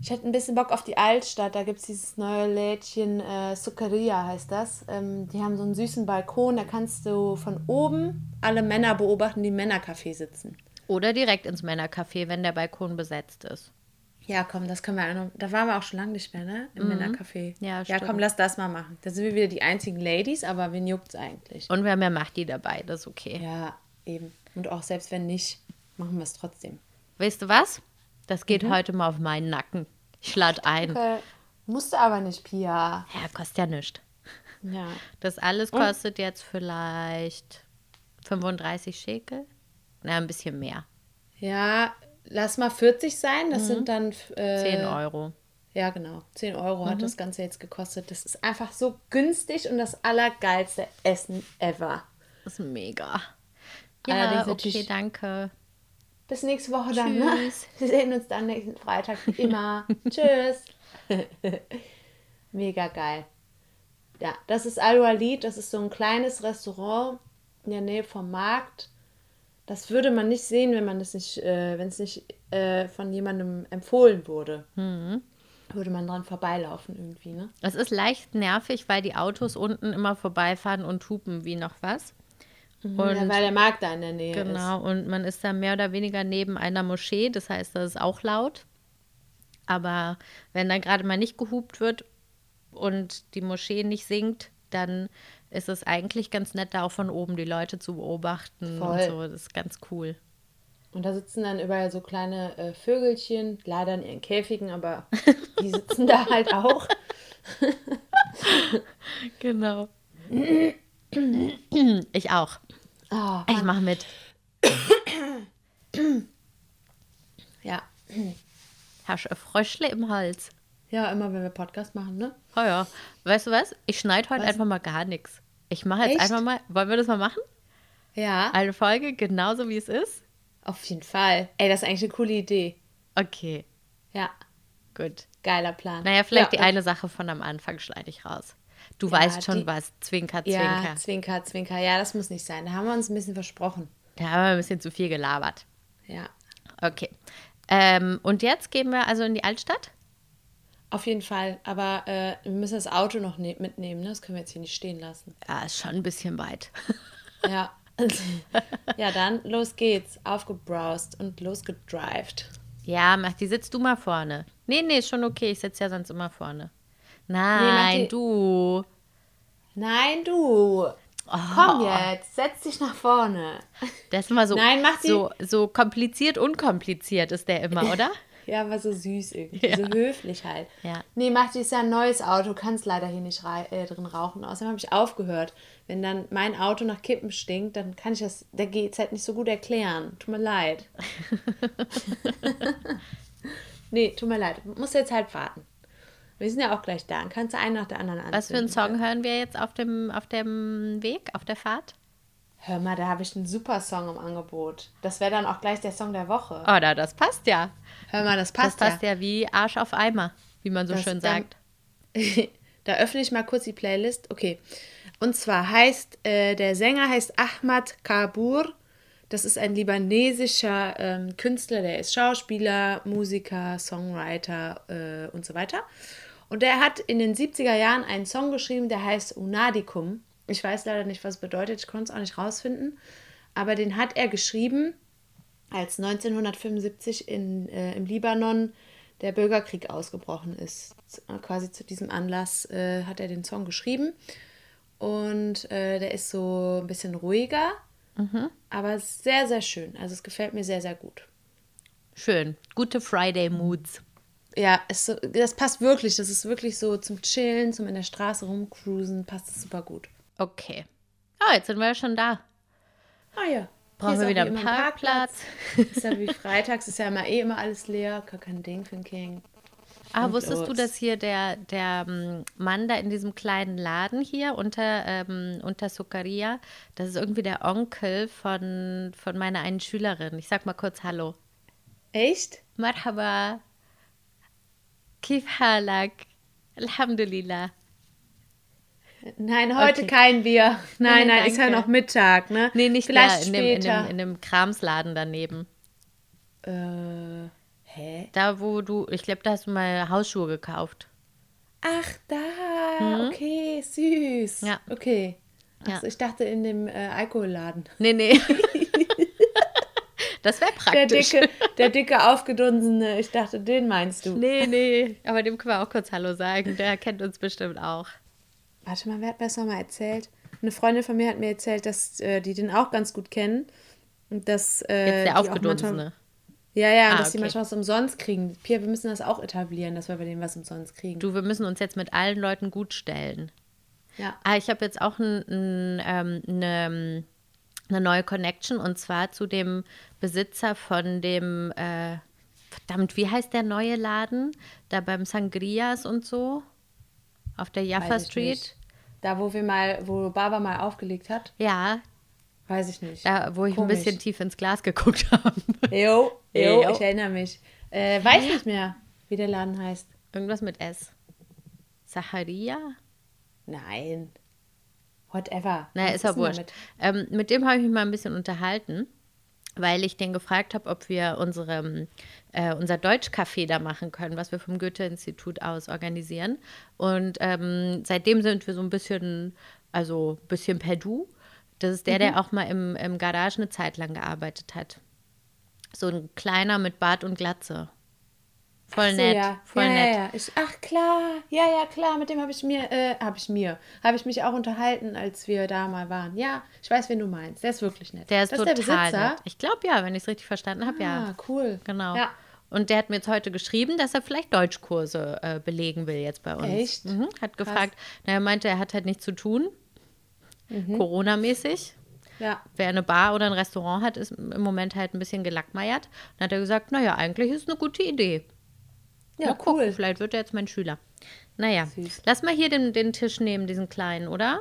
Ich hätte ein bisschen Bock auf die Altstadt. Da gibt es dieses neue Lädchen, äh, Suckeria heißt das. Ähm, die haben so einen süßen Balkon. Da kannst du von oben alle Männer beobachten, die im Männercafé sitzen. Oder direkt ins Männercafé, wenn der Balkon besetzt ist. Ja, komm, das können wir auch noch. Da waren wir auch schon lange nicht mehr, ne? Im Männercafé. Mhm. Ja, ja, stimmt. komm, lass das mal machen. Da sind wir wieder die einzigen Ladies, aber wen juckt's eigentlich? Und wir haben ja Mahdi dabei, das ist okay. Ja, eben. Und auch selbst wenn nicht, machen wir es trotzdem. Weißt du was? Das geht heute mal auf meinen Nacken. Ich lade ein. Okay. Musste aber nicht, Pia. Ja, kostet ja nichts. Ja. Das alles kostet jetzt vielleicht 35 Schekel. Na, ein bisschen mehr. Ja, lass mal 40 sein. Das sind dann. Äh, 10 Euro. Ja, genau. 10 Euro hat das Ganze jetzt gekostet. Das ist einfach so günstig und das allergeilste Essen ever. Das ist mega. Ja, Allerdings okay, danke. Bis nächste Woche dann, ne? Tschüss. Wir sehen uns dann nächsten Freitag wie immer. Tschüss. Mega geil. Ja, das ist Al Walid. Das ist so ein kleines Restaurant in der Nähe vom Markt. Das würde man nicht sehen, wenn man das nicht, äh, wenn es nicht äh, von jemandem empfohlen wurde. Würde man dran vorbeilaufen irgendwie, ne? Es ist leicht nervig, weil die Autos unten immer vorbeifahren und hupen wie noch was. Und ja, weil der Markt da in der Nähe ist. Genau, und man ist da mehr oder weniger neben einer Moschee, das heißt, das ist auch laut. Aber wenn dann gerade mal nicht gehupt wird und die Moschee nicht singt, dann ist es eigentlich ganz nett, da auch von oben die Leute zu beobachten Voll. und so. Das ist ganz cool. Und da sitzen dann überall so kleine äh, Vögelchen, leider in ihren Käfigen, aber die sitzen da halt auch. Genau. Ich auch. Oh, Ich mache mit. ja. Ein Fröschle im Hals? Ja, immer wenn wir Podcast machen, ne? Oh ja. Weißt du was? Ich schneide heute Was? einfach mal gar nichts. Ich mache jetzt Echt? einfach mal. Wollen wir das mal machen? Ja. Eine Folge genauso wie es ist? Auf jeden Fall. Ey, das ist eigentlich eine coole Idee. Okay, Ja, gut. geiler Plan. Naja, vielleicht ja, die eine Sache von am Anfang schneide ich raus. Du Ja, weißt schon die- was. Zwinker, Ja, Zwinker. Zwinker, Zwinker. Ja, das muss nicht sein. Da haben wir uns ein bisschen versprochen. Da haben wir ein bisschen zu viel gelabert. Ja, Okay. Ähm, und jetzt gehen wir also in die Altstadt? Auf jeden Fall. Aber äh, wir müssen das Auto noch ne mitnehmen, ne? Das können wir jetzt hier nicht stehen lassen. Ja, ist schon ein bisschen weit. Ja. ja, dann los geht's. Aufgebrowst und losgedrived. Ja, mach die, sitzt du mal vorne. Nee, nee, ist schon okay. Ich sitze ja sonst immer vorne. Nein, die- du. Nein, du. Komm jetzt, setz dich nach vorne. Das ist immer so, Nein, mach so, so kompliziert, unkompliziert ist der immer, oder? Ja, aber so süß irgendwie, so höflich halt. Ja. Nee, mach dies ja ein neues Auto, kannst leider hier nicht äh, drin rauchen. Außerdem habe ich aufgehört. Wenn dann mein Auto nach Kippen stinkt, dann kann ich das der GZ nicht so gut erklären. Tut mir leid. nee, tut mir leid. Muss jetzt halt warten. Wir sind ja auch gleich da. Dann kannst du einen nach der anderen anzünden. Was für einen Song hören wir jetzt auf dem, auf dem Weg, auf der Fahrt? Hör mal, da habe ich einen super Song im Angebot. Das wäre dann auch gleich der Song der Woche. Oder das passt ja. Hör mal, das Das passt, passt ja. ja wie Arsch auf Eimer, wie man so Das schön dann- sagt. da öffne ich mal kurz die Playlist. Okay. Und zwar heißt, äh, der Sänger heißt Ahmad Kabur. Das ist ein libanesischer ähm, Künstler, der ist Schauspieler, Musiker, Songwriter äh, und so weiter. Und der hat in den 70er Jahren einen Song geschrieben, der heißt Unadikum. Ich weiß leider nicht, was es bedeutet, ich konnte es auch nicht rausfinden. Aber den hat er geschrieben, als 1975 in, äh, im Libanon der Bürgerkrieg ausgebrochen ist. Äh, Quasi zu diesem Anlass äh, hat er den Song geschrieben. Und äh, der ist so ein bisschen ruhiger, aber sehr, sehr schön. Also es gefällt mir sehr, sehr gut. Schön. Gute Friday-Moods. Ja, es, so- das passt wirklich. Das ist wirklich so zum Chillen, zum in der Straße rumcruisen, passt es super gut. Okay. Ah, jetzt sind wir ja schon da. Ah ja. Brauchen wir wieder einen ein Parkplatz. Ist ja wie freitags, ist ja immer eh immer alles leer. Gar kein Ding für den King. Ah, wusstest du, los. dass hier der, der ähm, Mann da in diesem kleinen Laden hier unter, ähm, unter Sukaria, das ist irgendwie der Onkel von, von meiner einen Schülerin. Ich sag mal kurz Hallo. Echt? Marhaba. Kif halak? Alhamdulillah. Nein, heute Okay. kein Bier. Nein, nein, ist ja noch Mittag, ne? Nee, nicht Vielleicht da, in dem, in, später. dem, in dem Kramsladen daneben. Äh, Hä? Da, wo du, ich glaube, da hast du mal Hausschuhe gekauft. Ach, da. Okay, süß. Ja. Okay. Ja. Achso, ich dachte in dem äh, Alkoholladen. Nee, nee. das wäre Der praktisch. dicke, der dicke, aufgedunsene, ich dachte, den meinst du. Nee, nee. Aber dem können wir auch kurz Hallo sagen. Der kennt uns bestimmt auch. Warte mal, wer hat mir das nochmal erzählt? Eine Freundin von mir hat mir erzählt, dass äh, die den auch ganz gut kennen. Und dass, äh, Jetzt der die aufgedunsene. manchmal- Ja, ja, Ah, dass die okay. manchmal was umsonst kriegen. Pia, wir müssen das auch etablieren, dass wir bei denen was umsonst kriegen. Du, wir müssen uns jetzt mit allen Leuten gut stellen. Ja. Ah, ich habe jetzt auch ein, ein, ähm, eine, eine neue Connection und zwar zu dem Besitzer von dem, äh, verdammt, wie heißt der neue Laden? Da beim Sangrias und so? Auf der Jaffa Street? nicht. Da, wo wir mal, wo Baba mal aufgelegt hat, Ja, weiß ich nicht. da, wo ich Komisch. ein bisschen tief ins Glas geguckt habe. Jo, jo, Jo. ich erinnere mich. Äh, weiß nicht mehr, wie der Laden heißt. Irgendwas mit S. Sacharia? Nein. Whatever. Naja, Was ist ja wurscht. Ähm, mit dem habe ich mich mal ein bisschen unterhalten, weil ich den gefragt habe, ob wir unsere, äh, unser Deutschcafé da machen können, was wir vom Goethe-Institut aus organisieren. Und ähm, seitdem sind wir so ein bisschen, also ein bisschen per Du. Das ist der, Mhm. der auch mal im, im Garage eine Zeit lang gearbeitet hat. So ein kleiner mit Bart und Glatze. Voll So, nett, ja. voll ja, nett. Ja, ja. Ich, ach klar, ja, ja, klar, mit dem habe ich mir, äh, habe ich mir, habe ich mich auch unterhalten, als wir da mal waren. Ja, ich weiß, wen du meinst. Der ist wirklich nett. Der ist das total ist der Besitzer. nett. Ich glaube ja, wenn ich es richtig verstanden habe, ja. Ah, cool. Genau. Ja. Und der hat mir jetzt heute geschrieben, dass er vielleicht Deutschkurse äh, belegen will jetzt bei uns. Echt? Mhm. Hat gefragt, na, er meinte, er hat halt nichts zu tun, Corona-mäßig. Ja. Wer eine Bar oder ein Restaurant hat, ist im Moment halt ein bisschen gelackmeiert. Dann hat er gesagt, naja, eigentlich ist eine gute Idee. Ja, Mal gucken, cool. vielleicht wird er jetzt mein Schüler. Naja, Süß. lass mal hier den, den Tisch nehmen, diesen kleinen, oder?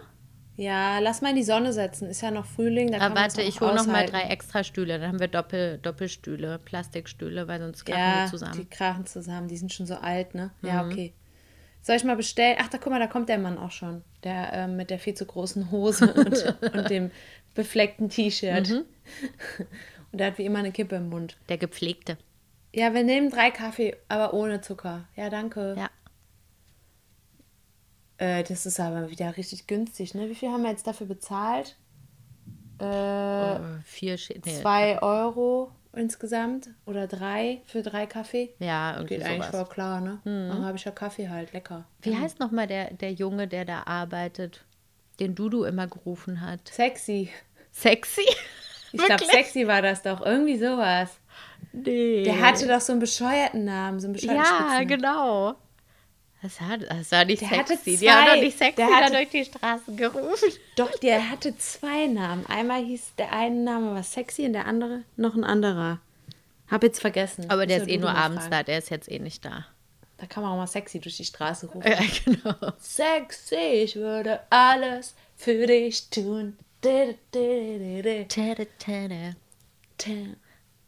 Ja, lass mal in die Sonne setzen. Ist ja noch Frühling. Da Aber man's warte, ich hole noch mal drei extra Stühle. Dann haben wir Doppel, Doppelstühle, Plastikstühle, weil sonst krachen Ja, die zusammen. Mhm. die krachen zusammen. Die sind schon so alt, ne? Ja, okay. Soll ich mal bestellen? Ach, da guck mal, da kommt der Mann auch schon. Der ähm, mit der viel zu großen Hose und, und dem befleckten T-Shirt. Mhm. Und der hat wie immer eine Kippe im Mund. Der gepflegte. Ja, wir nehmen drei Kaffee, aber ohne Zucker. Ja, danke. Ja. Äh, das ist aber wieder richtig günstig, ne? Wie viel haben wir jetzt dafür bezahlt? Äh, Äh, vier Sch nee, zwei Euro insgesamt oder drei für drei Kaffee. Ja, irgendwie Geht eigentlich sowas. Mhm. voll klar, ne? Dann habe ich ja Kaffee halt, lecker. Wie heißt nochmal der, der Junge, der da arbeitet, den Dudu immer gerufen hat? Sexy. Sexy? Ich glaube, sexy war das doch. Irgendwie sowas. Nee. Der hatte doch so einen bescheuerten Namen, so einen bescheuerten Ja, Spitznamen. genau. Das, hat, das war nicht Der sexy. hatte Die haben doch zwei. nicht sexy Der hatte- durch die Straßen gerufen. Doch, der hatte zwei Namen. Einmal hieß der eine Name was sexy und der andere noch ein anderer. Hab jetzt vergessen. Aber der ist eh nur abends fragen. da, der ist jetzt eh nicht da. Da kann man auch mal sexy durch die Straße rufen. Ja, genau. Sexy, ich würde alles für dich tun.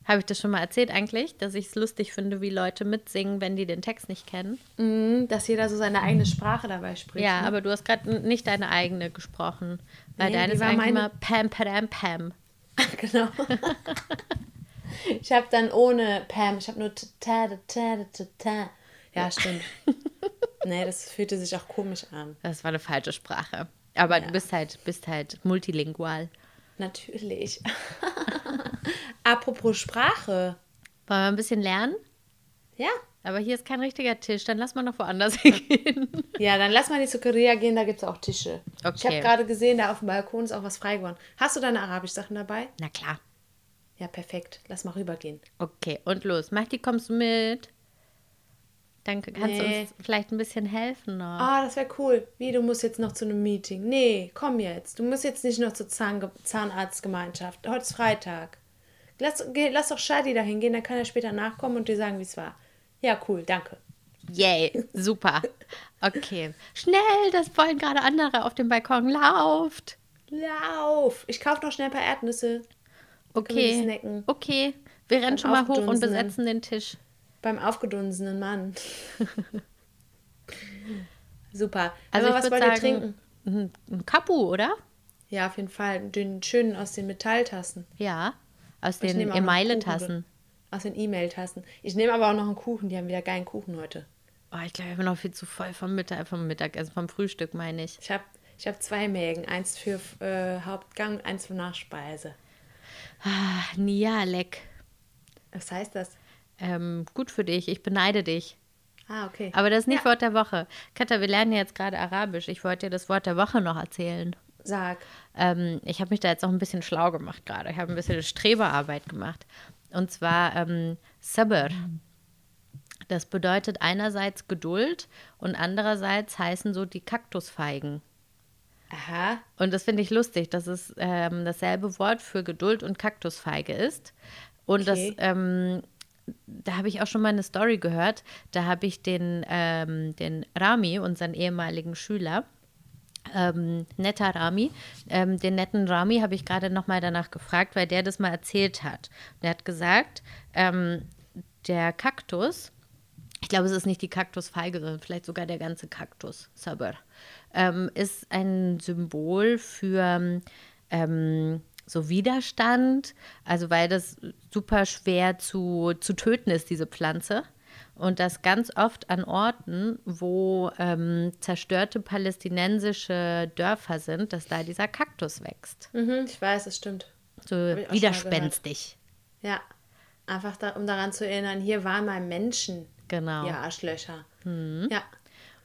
Habe ich das schon mal erzählt eigentlich, dass ich es lustig finde, wie Leute mitsingen, wenn die den Text nicht kennen? Mhm, Dass jeder so seine eigene Sprache dabei spricht. Ja, ne? aber du hast gerade nicht deine eigene gesprochen. Weil Nee, deine war eigentlich meine- immer Pam, Pam, Pam. genau. ich habe dann ohne Pam, ich habe nur ta ta ta ta ta. Ja, stimmt. nee, das fühlte sich auch komisch an. Das war eine falsche Sprache. Aber du bist halt, bist halt multilingual. Natürlich. Apropos Sprache. Wollen wir ein bisschen lernen? Ja. Aber hier ist kein richtiger Tisch, dann lass mal noch woanders hingehen. Ja, dann lass mal in die Zuckeria gehen, da gibt es auch Tische. Ich Okay. habe gerade gesehen, da auf dem Balkon ist auch was frei geworden. Hast du deine Arabisch-Sachen dabei? Na klar. Ja, perfekt. Lass mal rübergehen. Okay, und los. Mach kommst du mit? Dann kannst du Nee. uns vielleicht ein bisschen helfen noch. Ah, das wäre cool. Wie, du musst jetzt noch zu einem Meeting. Nee, komm jetzt. Du musst jetzt nicht noch zur Zahn Zahnarztgemeinschaft. Heute ist Freitag. Lass, geh, lass doch Shadi dahin gehen, dann kann er später nachkommen und dir sagen, wie es war. Ja, cool, danke. Yay, super. Okay. Schnell, das wollen gerade andere auf dem Balkon. Lauft. Lauf! Ich kaufe noch schnell ein paar Erdnüsse. Okay. Okay. Wir rennen schon mal hoch und besetzen den Tisch. Beim aufgedunsenen Mann. Super. Also was wollt ihr sagen- trinken? Ein, ein Kapu, oder? Ja, auf jeden Fall. Den schönen aus den Metalltassen. Ja. Aus den Emaille-Tassen. aus den E-Mail-Tasten. Ich nehme aber auch noch einen Kuchen. Die haben wieder geilen Kuchen heute. Oh, ich glaube, ich bin noch viel zu voll vom Mittag, vom Mittagessen, vom Frühstück, meine ich. Ich habe ich hab zwei Mägen. Eins für äh, Hauptgang, eins für Nachspeise. Ah, Nia, leck. Was heißt das? Ähm, gut für dich, ich beneide dich. Ah, okay. Aber das ist nicht Ja. Wort der Woche. Katha, wir lernen ja jetzt gerade Arabisch. Ich wollte dir das Wort der Woche noch erzählen. Sag. Ähm, ich habe mich da jetzt auch ein bisschen schlau gemacht gerade. Ich habe ein bisschen Streberarbeit gemacht. Und zwar ähm, Sabr. Das bedeutet einerseits Geduld und andererseits heißen so die Kaktusfeigen. Aha. Und das finde ich lustig, dass es ähm, dasselbe Wort für Geduld und Kaktusfeige ist. Und Okay. das, ähm, da habe ich auch schon mal eine Story gehört. Da habe ich den, ähm, den Rami, unseren ehemaligen Schüler, ähm, netter Rami, ähm, den netten Rami habe ich gerade noch mal danach gefragt, weil der das mal erzählt hat. Der hat gesagt, ähm, der Kaktus, ich glaube, es ist nicht die Kaktusfeige, sondern vielleicht sogar der ganze Kaktus, Sabr, ähm, ist ein Symbol für ähm, so Widerstand, also weil das super schwer zu, zu töten ist, diese Pflanze. Und das ganz oft an Orten, wo ähm, zerstörte palästinensische Dörfer sind, dass da dieser Kaktus wächst. Mhm, ich weiß, das stimmt. So widerspenstig. Ja. Einfach da, um daran zu erinnern, hier waren mal Menschen. Genau. Ja, Arschlöcher. Ja,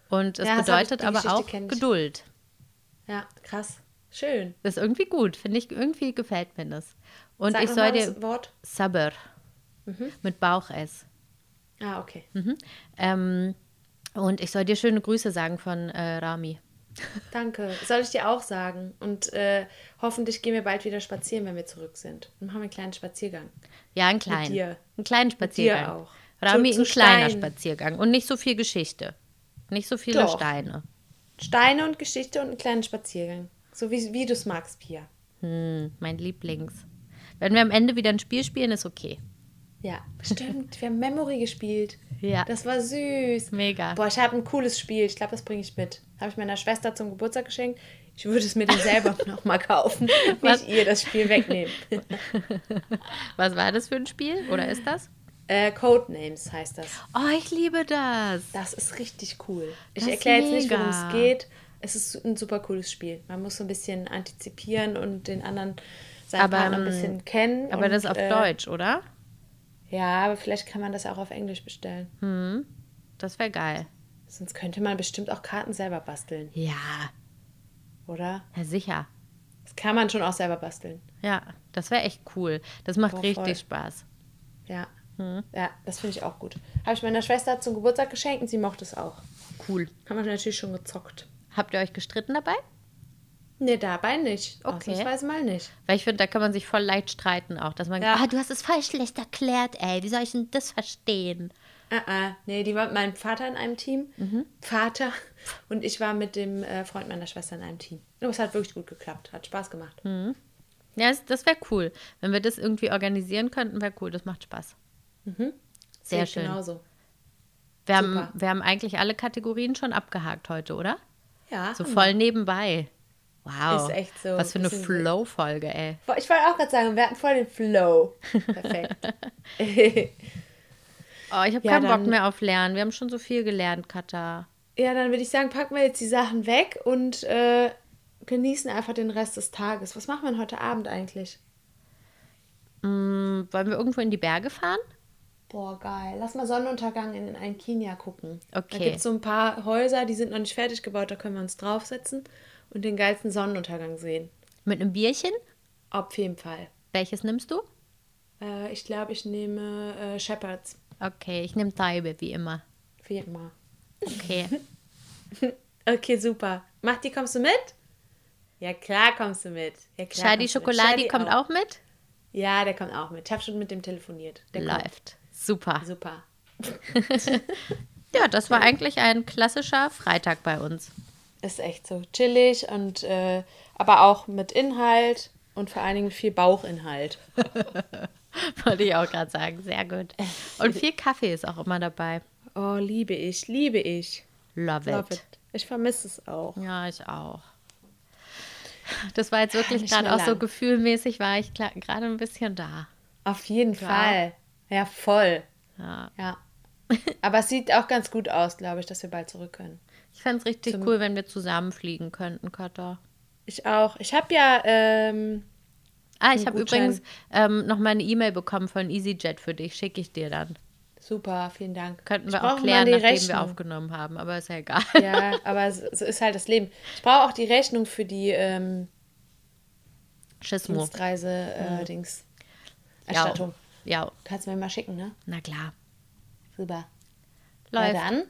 Und es Ja, bedeutet aber auch. Geduld. ja, krass. Schön. Das ist irgendwie gut, finde ich, irgendwie gefällt mir das. Und Sag ich soll dir Wort. Sabr mit Bauch-S. Ah, okay. Ähm, und ich soll dir schöne Grüße sagen von äh, Rami. Danke. Soll ich dir auch sagen. Und äh, hoffentlich gehen wir bald wieder spazieren, wenn wir zurück sind. Dann machen wir einen kleinen Spaziergang. Ja, einen kleinen. dir. Einen kleinen dir Spaziergang. auch. Rami, Zu- ein zu kleiner Steinen. Spaziergang. Und nicht so viel Geschichte. Nicht so viele Doch. Steine. Steine und Geschichte und einen kleinen Spaziergang. So wie, wie du es magst, Pia. Hm, mein Lieblings. Wenn wir am Ende wieder ein Spiel spielen, ist okay. Ja, stimmt. Wir haben Memory gespielt. Ja. Das war süß. Mega. Boah, ich habe ein cooles Spiel. Ich glaube, das bringe ich mit. Habe ich meiner Schwester zum Geburtstag geschenkt. Ich würde es mir dann selber nochmal kaufen. Was? Nicht ihr das Spiel wegnehmen. Was war das für ein Spiel? Oder ist das? äh, Codenames heißt das. Oh, ich liebe das. Das ist richtig cool. Ich Das erkläre jetzt nicht, worum es geht. Es ist ein super cooles Spiel. Man muss so ein bisschen antizipieren und den anderen seinen Aber, Partner ein ähm, bisschen kennen. Aber und, das auf äh, Deutsch, oder? Ja, aber vielleicht kann man das auch auf Englisch bestellen. Das wäre geil. Sonst könnte man bestimmt auch Karten selber basteln, Ja, oder? ja sicher. Das kann man schon auch selber basteln. Ja, das wäre echt cool. Das macht Boah, richtig voll. Spaß. Ja. Hm. Ja, das finde ich auch gut. Habe ich meiner Schwester zum Geburtstag geschenkt und sie mochte es auch. Cool. Haben wir natürlich schon gezockt. Habt ihr euch gestritten dabei? Nee, dabei nicht. Okay. Ausnahmsweise mal nicht. Weil ich finde, da kann man sich voll leicht streiten auch. Dass man, Ja. ah, du hast es voll schlecht erklärt, ey. Wie soll ich denn das verstehen? Ah, ah. Nee, die war mit meinem Vater in einem Team. Mhm. Vater. Und ich war mit dem äh, Freund meiner Schwester in einem Team. Und es hat wirklich gut geklappt. Hat Spaß gemacht. Hm. Ja, das, das wäre cool. Wenn wir das irgendwie organisieren könnten, wäre cool. Das macht Spaß. Sehr Sehe ich schön. Genauso. Wir haben, wir haben eigentlich alle Kategorien schon abgehakt heute, oder? Ja. So haben voll nebenbei. Wow. Ist echt so. Was für eine Flow-Folge, ey. Ich wollte auch gerade sagen, wir hatten voll den Flow. Perfekt. Oh, ich habe Ja, keinen Bock mehr auf Lernen. Wir haben schon so viel gelernt, Katha. ja, dann würde ich sagen, packen wir jetzt die Sachen weg und äh, genießen einfach den Rest des Tages. Was machen wir heute Abend eigentlich? Hm, wollen wir irgendwo in die Berge fahren? Boah, geil. Lass mal Sonnenuntergang in ein Kenia gucken. Okay. Da gibt es so ein paar Häuser, die sind noch nicht fertig gebaut, da können wir uns draufsetzen und den geilsten Sonnenuntergang sehen. Mit einem Bierchen? Auf jeden Fall. Welches nimmst du? Äh, ich glaube, ich nehme äh, Shepherds. Okay, ich nehme Taibe, wie immer. Wie immer. Okay. Okay, super. Machti, kommst du mit? Ja, klar kommst du mit. Ja, klar. Schokoladi Shadi kommt auch mit? Ja, der kommt auch mit. Ich habe schon mit dem telefoniert. Der kommt. Super. Super. Ja, das war eigentlich ein klassischer Freitag bei uns. Ist echt so chillig und äh, aber auch mit Inhalt und vor allen Dingen viel Bauchinhalt. Wollte ich auch gerade sagen. Sehr gut. Und viel Kaffee ist auch immer dabei. Oh, liebe ich, liebe ich. Love, Love it. it. Ich vermisse es auch. Ja, ich auch. Das war jetzt wirklich gerade auch so lang. gefühlmäßig, war ich gerade ein bisschen da. Auf jeden Fall. Ja, voll. Ja. Ja. Aber es sieht auch ganz gut aus, glaube ich, dass wir bald zurück können. Ich fände es richtig Zum- cool, wenn wir zusammen fliegen könnten, Katha. Ich auch. Ich habe ja, ähm, Ah, ich habe übrigens ähm, noch mal eine E-Mail bekommen von EasyJet für dich. Schicke ich dir dann. super, vielen Dank. Könnten wir auch klären, nachdem wir Rechnung. aufgenommen haben, aber ist ja egal. Ja, aber so, ist halt das Leben. Ich brauche auch die Rechnung für die ähm, Schismo. Dienstreise-Dings. Ja. Erstattung. ja, Kannst du mir mal schicken, ne? na klar. Super. Läuft. Ja, dann.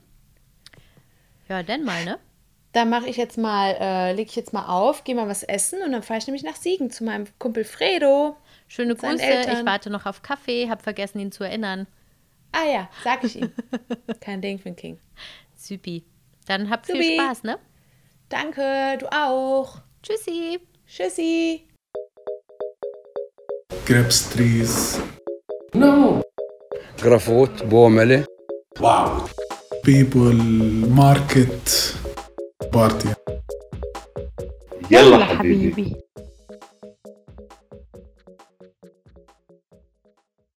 Ja, denn mal, ne? Dann mache ich jetzt mal, äh, lege ich jetzt mal auf, gehe mal was essen und dann fahre ich nämlich nach Siegen zu meinem Kumpel Fredo. Schöne Grüße. Eltern. Ich warte noch auf Kaffee, habe vergessen, ihn zu erinnern. Ah ja, sag ich ihm. Kein Ding für den King. Süpi. Dann habt viel Supi. Spaß, ne? Danke, du auch. Tschüssi. Tschüssi. grapes trees, No. جرافوت بومله Wow. people, market, party. يلا حبيبي